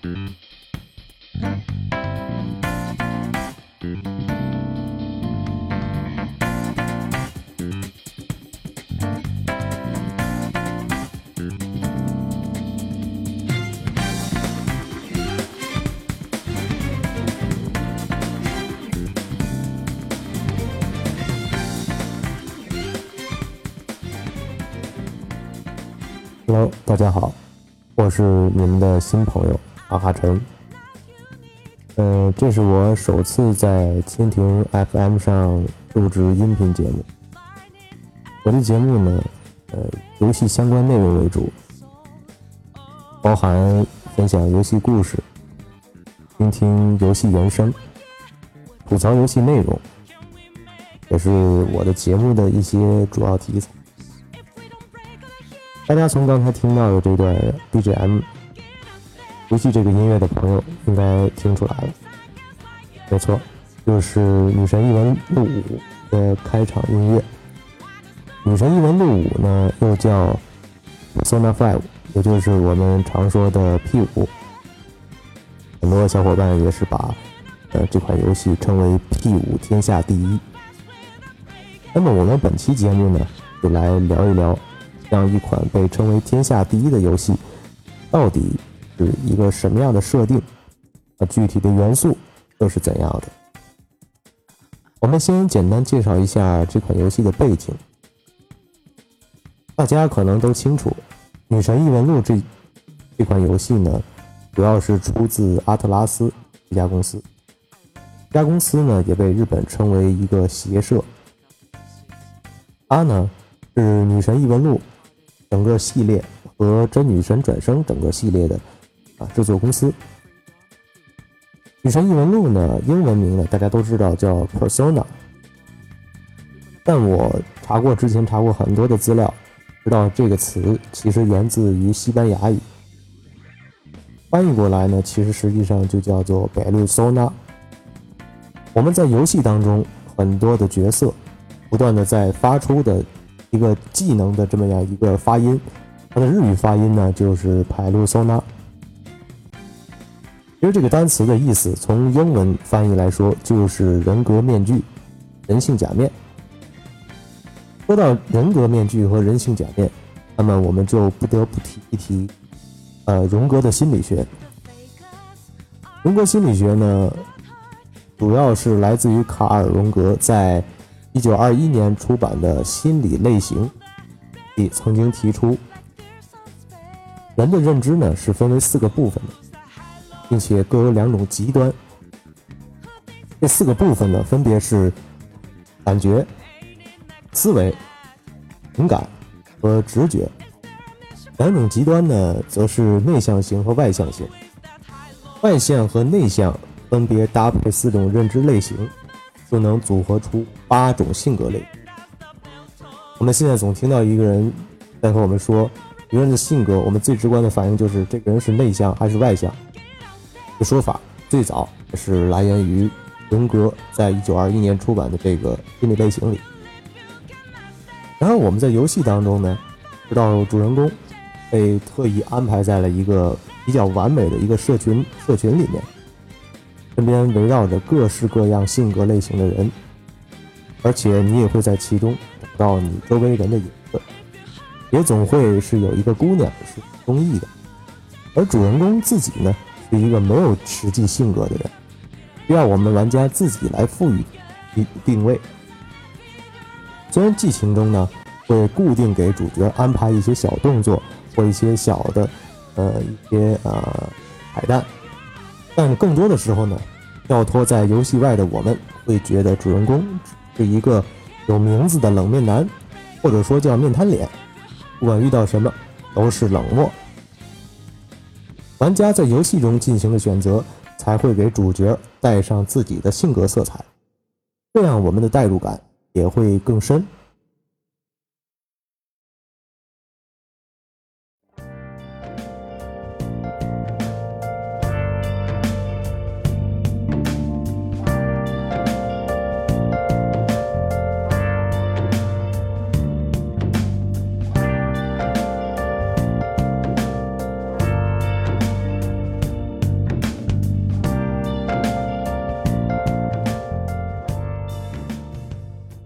Hello，大家好，我是你们的新朋友阿哈晨。呃，这是我首次在蜻蜓 FM 上录制音频节目。我的节目呢，呃，游戏相关内容为主，包含分享游戏故事、倾听游戏原声、吐槽游戏内容，也是我的节目的一些主要题材。大家从刚才听到的这段 BGM 熟悉这个音乐的朋友，应该听出来了，没错，就是《女神异闻录五》的开场音乐。《女神异闻录五》呢，又叫 Persona Five，也就是我们常说的 P 五。很多小伙伴也是把呃这款游戏称为 P 五天下第一。那么我们本期节目呢，就来聊一聊。这样一款被称为天下第一的游戏，到底是一个什么样的设定？啊，具体的元素又是怎样的？我们先简单介绍一下这款游戏的背景。大家可能都清楚，《女神异闻录》这这款游戏呢，主要是出自阿特拉斯这家公司。这家公司呢，也被日本称为一个邪社。它呢，是《女神异闻录》。整个系列和《真女神转生》整个系列的啊制作公司，《女神异闻录》呢，英文名呢大家都知道叫 Persona，但我查过之前查过很多的资料，知道这个词其实源自于西班牙语，翻译过来呢，其实实际上就叫做白鹿 Sona”。我们在游戏当中很多的角色不断的在发出的。一个技能的这么样一个发音，它的日语发音呢就是“白鹿 Sona” ”。其实这个单词的意思，从英文翻译来说就是“人格面具”、“人性假面”。说到人格面具和人性假面，那么我们就不得不提一提，呃，荣格的心理学。荣格心理学呢，主要是来自于卡尔·荣格在。一九二一年出版的心理类型里曾经提出，人的认知呢是分为四个部分的，并且各有两种极端。这四个部分呢分别是感觉、思维、情感和直觉。两种极端呢则是内向型和外向型。外向和内向分别搭配四种认知类型。就能组合出八种性格类。我们现在总听到一个人在和我们说一个人的性格，我们最直观的反应就是这个人是内向还是外向。这说法最早是来源于荣格在一九二一年出版的这个心理类型里。然后我们在游戏当中呢，知道主人公被特意安排在了一个比较完美的一个社群社群里面。身边围绕着各式各样性格类型的人，而且你也会在其中找到你周围人的影子，也总会是有一个姑娘是中意的，而主人公自己呢是一个没有实际性格的人，需要我们玩家自己来赋予定定位。虽然剧情中呢会固定给主角安排一些小动作或一些小的呃一些呃彩蛋。但是更多的时候呢，跳脱在游戏外的我们会觉得主人公是一个有名字的冷面男，或者说叫面瘫脸，不管遇到什么都是冷漠。玩家在游戏中进行了选择，才会给主角带上自己的性格色彩，这样我们的代入感也会更深。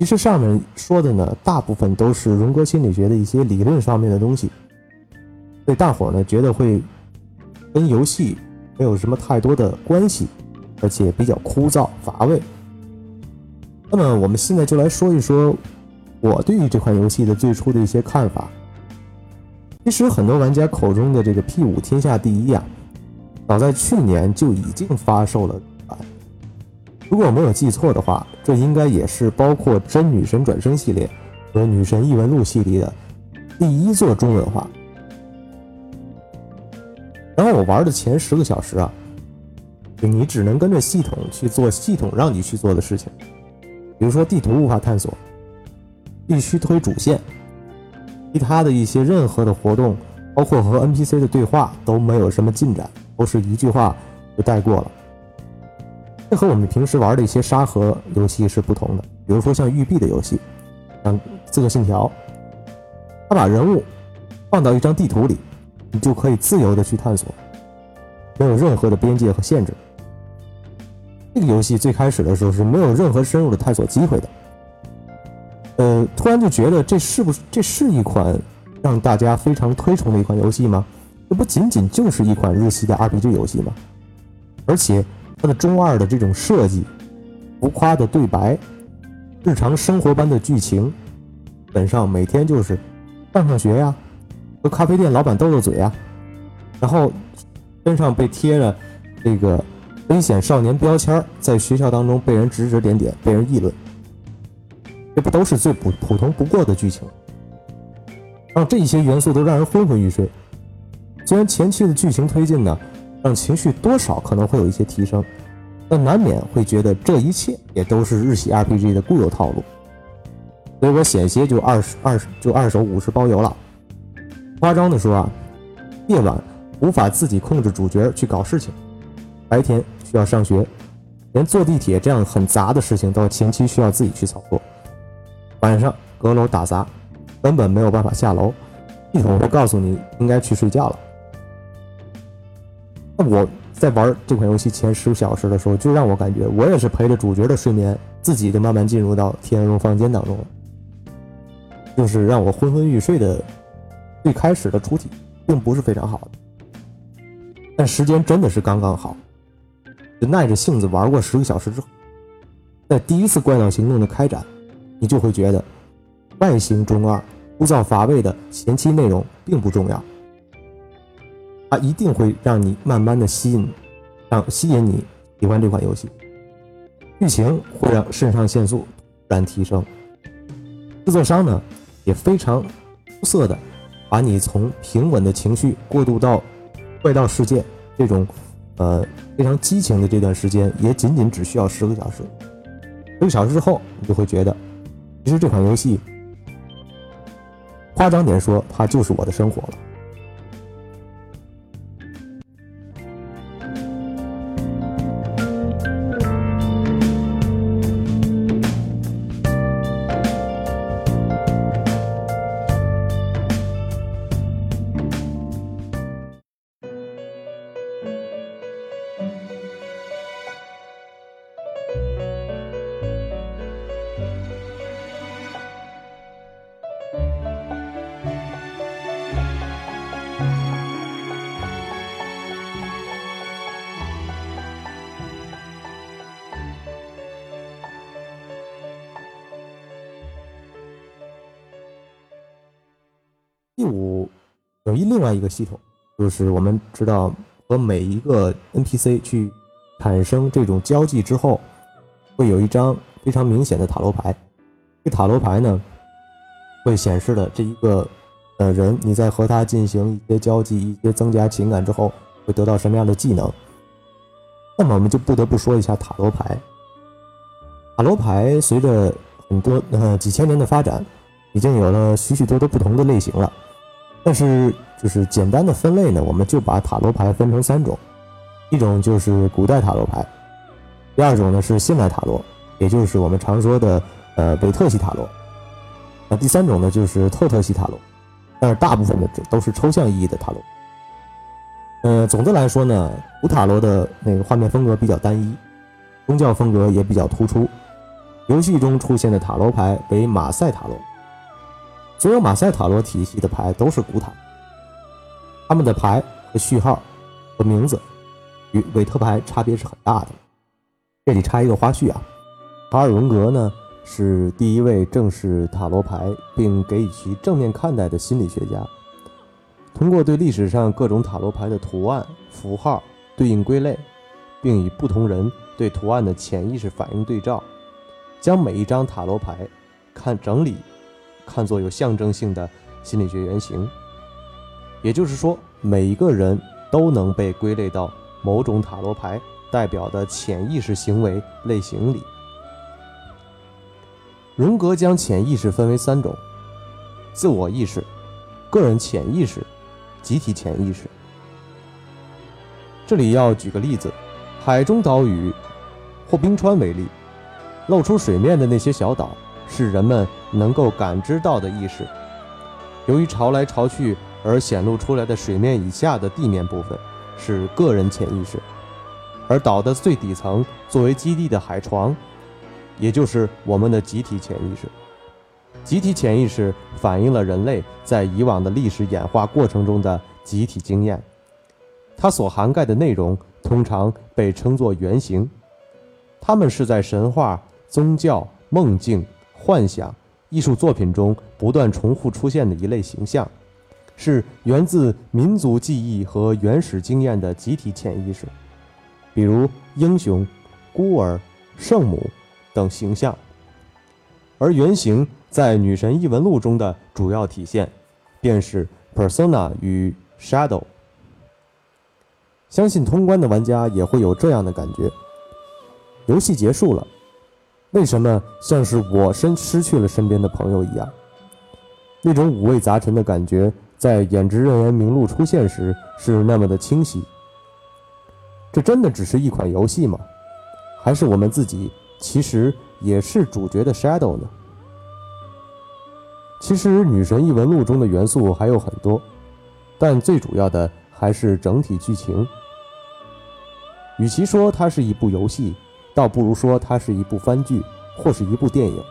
其实上面说的呢，大部分都是荣格心理学的一些理论上面的东西，所以大伙儿呢觉得会跟游戏没有什么太多的关系，而且比较枯燥乏味。那么我们现在就来说一说我对于这款游戏的最初的一些看法。其实很多玩家口中的这个 P 五天下第一啊，早在去年就已经发售了。如果我没有记错的话，这应该也是包括《真女神转生》系列和《女神异闻录》系列的第一座中文化。然后我玩的前十个小时啊，你只能跟着系统去做系统让你去做的事情，比如说地图无法探索，必须推主线，其他的一些任何的活动，包括和 NPC 的对话都没有什么进展，都是一句话就带过了。这和我们平时玩的一些沙盒游戏是不同的，比如说像育碧的游戏，像《刺客信条》，它把人物放到一张地图里，你就可以自由的去探索，没有任何的边界和限制。这个游戏最开始的时候是没有任何深入的探索机会的，呃，突然就觉得这是不是这是一款让大家非常推崇的一款游戏吗？这不仅仅就是一款日系的 RPG 游戏吗？而且。他的中二的这种设计，浮夸的对白，日常生活般的剧情，基本上每天就是上上学呀，和咖啡店老板斗斗嘴呀，然后身上被贴着这个危险少年标签，在学校当中被人指指点点，被人议论，这不都是最普普通不过的剧情？让这些元素都让人昏昏欲睡。虽然前期的剧情推进呢。让情绪多少可能会有一些提升，但难免会觉得这一切也都是日系 RPG 的固有套路，所以我险些就二十二就二手五十包邮了。夸张的说啊，夜晚无法自己控制主角去搞事情，白天需要上学，连坐地铁这样很杂的事情都前期需要自己去操作，晚上阁楼打杂，根本没有办法下楼，系统会告诉你应该去睡觉了。我在玩这款游戏前十小时的时候，就让我感觉我也是陪着主角的睡眠，自己就慢慢进入到天鹅绒房间当中了。就是让我昏昏欲睡的最开始的初体，并不是非常好的，但时间真的是刚刚好，就耐着性子玩过十个小时之后，在第一次怪盗行动的开展，你就会觉得外形中二、枯燥乏味的前期内容并不重要。它一定会让你慢慢的吸引，让吸引你喜欢这款游戏。剧情会让肾上腺素突然提升。制作商呢也非常出色的把你从平稳的情绪过渡到怪盗世界这种呃非常激情的这段时间，也仅仅只需要十个小时。十个小时之后，你就会觉得，其实这款游戏，夸张点说，它就是我的生活了。第五有一另外一个系统，就是我们知道和每一个 NPC 去产生这种交际之后，会有一张非常明显的塔罗牌。这塔罗牌呢，会显示的这一个呃人，你在和他进行一些交际、一些增加情感之后，会得到什么样的技能？那么我们就不得不说一下塔罗牌。塔罗牌随着很多呃几千年的发展，已经有了许许多多不同的类型了。但是，就是简单的分类呢，我们就把塔罗牌分成三种，一种就是古代塔罗牌，第二种呢是现代塔罗，也就是我们常说的呃韦特西塔罗，那第三种呢就是特特西塔罗，但是大部分的都是抽象意义的塔罗。呃，总的来说呢，古塔罗的那个画面风格比较单一，宗教风格也比较突出，游戏中出现的塔罗牌为马赛塔罗。所有马赛塔罗体系的牌都是古塔，他们的牌和序号和名字与韦特牌差别是很大的。这里插一个花絮啊，卡尔文格呢是第一位正视塔罗牌并给予其正面看待的心理学家。通过对历史上各种塔罗牌的图案、符号对应归类，并与不同人对图案的潜意识反应对照，将每一张塔罗牌看整理。看作有象征性的心理学原型，也就是说，每一个人都能被归类到某种塔罗牌代表的潜意识行为类型里。荣格将潜意识分为三种：自我意识、个人潜意识、集体潜意识。这里要举个例子，海中岛屿或冰川为例，露出水面的那些小岛。是人们能够感知到的意识。由于潮来潮去而显露出来的水面以下的地面部分是个人潜意识，而岛的最底层作为基地的海床，也就是我们的集体潜意识。集体潜意识反映了人类在以往的历史演化过程中的集体经验，它所涵盖的内容通常被称作原型，它们是在神话、宗教、梦境。幻想艺术作品中不断重复出现的一类形象，是源自民族记忆和原始经验的集体潜意识，比如英雄、孤儿、圣母等形象。而原型在《女神异闻录》中的主要体现，便是 persona 与 shadow。相信通关的玩家也会有这样的感觉：游戏结束了。为什么像是我身失去了身边的朋友一样？那种五味杂陈的感觉，在演职人员名录出现时是那么的清晰。这真的只是一款游戏吗？还是我们自己其实也是主角的 Shadow 呢？其实《女神异闻录》中的元素还有很多，但最主要的还是整体剧情。与其说它是一部游戏，倒不如说它是一部番剧，或是一部电影。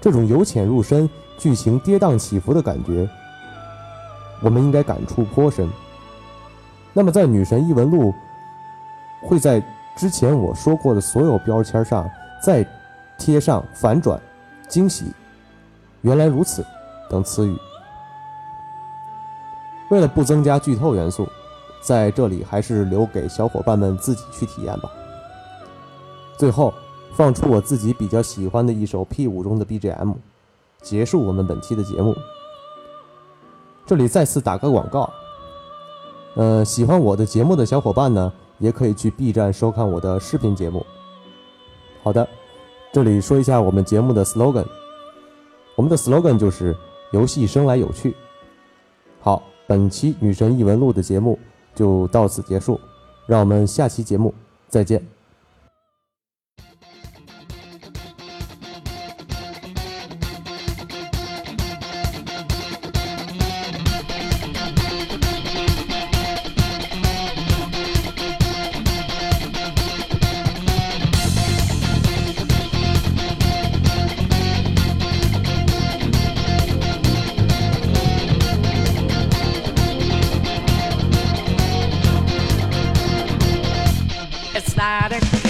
这种由浅入深、剧情跌宕起伏的感觉，我们应该感触颇深。那么，在《女神异闻录》会在之前我说过的所有标签上再贴上“反转”“惊喜”“原来如此”等词语。为了不增加剧透元素，在这里还是留给小伙伴们自己去体验吧。最后，放出我自己比较喜欢的一首 P 五中的 BGM，结束我们本期的节目。这里再次打个广告，呃，喜欢我的节目的小伙伴呢，也可以去 B 站收看我的视频节目。好的，这里说一下我们节目的 slogan，我们的 slogan 就是“游戏生来有趣”。好，本期《女神异闻录》的节目就到此结束，让我们下期节目再见。sliding.